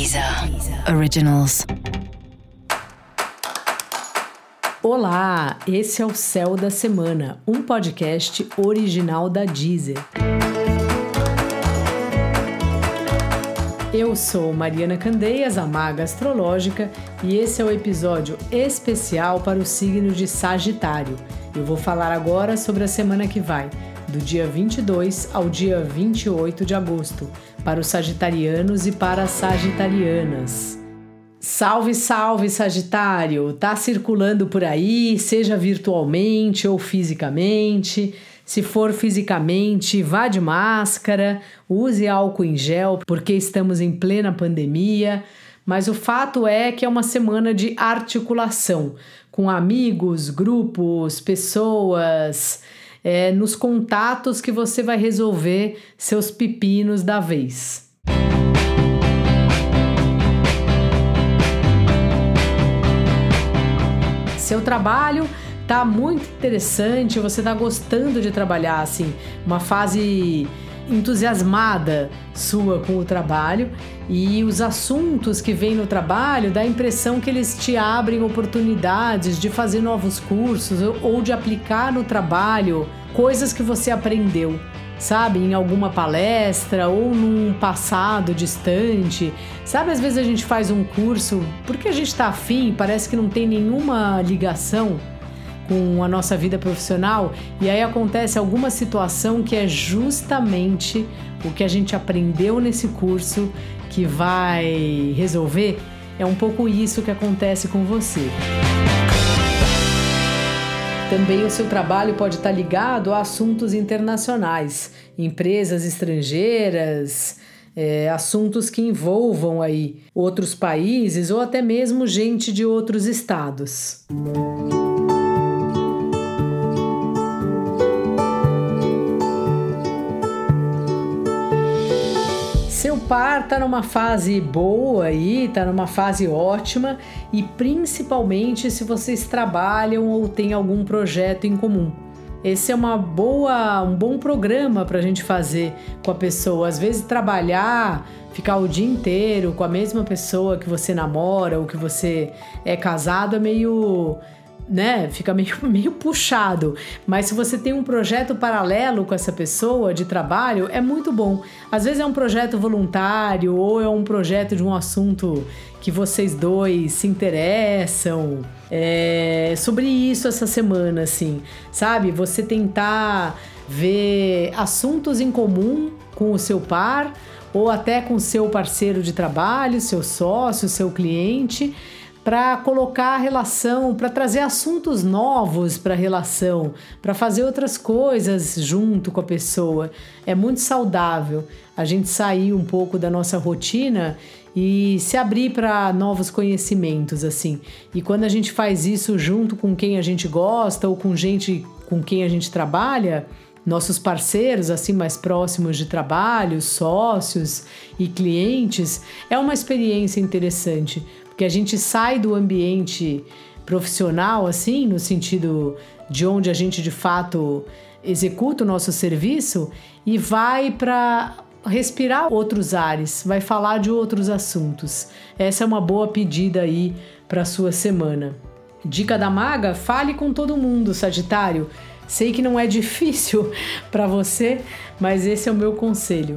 Deezer Originals. Olá, esse é o Céu da Semana, um podcast original da Deezer. Eu sou Mariana Candeias, a maga astrológica, e esse é o episódio especial para o signo de Sagitário. Eu vou falar agora sobre a semana que vai, do dia 22 ao dia 28 de agosto, para os sagitarianos e para as sagitarianas. Salve, salve, Sagitário! Tá circulando por aí, seja virtualmente ou fisicamente. Se for fisicamente, vá de máscara, use álcool em gel, porque estamos em plena pandemia. Mas o fato é que é uma semana de articulação com amigos, grupos, pessoas, é, nos contatos que você vai resolver seus pepinos da vez. Seu trabalho tá muito interessante, você tá gostando de trabalhar assim, uma fase entusiasmada sua com o trabalho e os assuntos que vêm no trabalho dá a impressão que eles te abrem oportunidades de fazer novos cursos ou de aplicar no trabalho coisas que você aprendeu sabe, em alguma palestra ou num passado distante. Sabe, às vezes a gente faz um curso porque a gente está afim, parece que não tem nenhuma ligação com a nossa vida profissional e aí acontece alguma situação que é justamente o que a gente aprendeu nesse curso que vai resolver. É um pouco isso que acontece com você. Também o seu trabalho pode estar ligado a assuntos internacionais, empresas estrangeiras, é, assuntos que envolvam aí outros países ou até mesmo gente de outros estados. Seu par tá numa fase boa aí, tá numa fase ótima e principalmente se vocês trabalham ou têm algum projeto em comum. Esse é uma boa, um bom programa para a gente fazer com a pessoa. Às vezes trabalhar, ficar o dia inteiro com a mesma pessoa que você namora ou que você é casado é meio né, fica meio, meio puxado. Mas se você tem um projeto paralelo com essa pessoa de trabalho, é muito bom. Às vezes é um projeto voluntário ou é um projeto de um assunto que vocês dois se interessam. É sobre isso essa semana, assim, sabe? Você tentar ver assuntos em comum com o seu par ou até com seu parceiro de trabalho, seu sócio, seu cliente para colocar a relação, para trazer assuntos novos para a relação, para fazer outras coisas junto com a pessoa. É muito saudável a gente sair um pouco da nossa rotina e se abrir para novos conhecimentos assim. E quando a gente faz isso junto com quem a gente gosta ou com gente com quem a gente trabalha, nossos parceiros assim mais próximos de trabalho, sócios e clientes, é uma experiência interessante, porque a gente sai do ambiente profissional, assim, no sentido de onde a gente de fato executa o nosso serviço e vai para respirar outros ares, vai falar de outros assuntos. Essa é uma boa pedida aí para sua semana. Dica da maga: fale com todo mundo, Sagitário. Sei que não é difícil para você, mas esse é o meu conselho.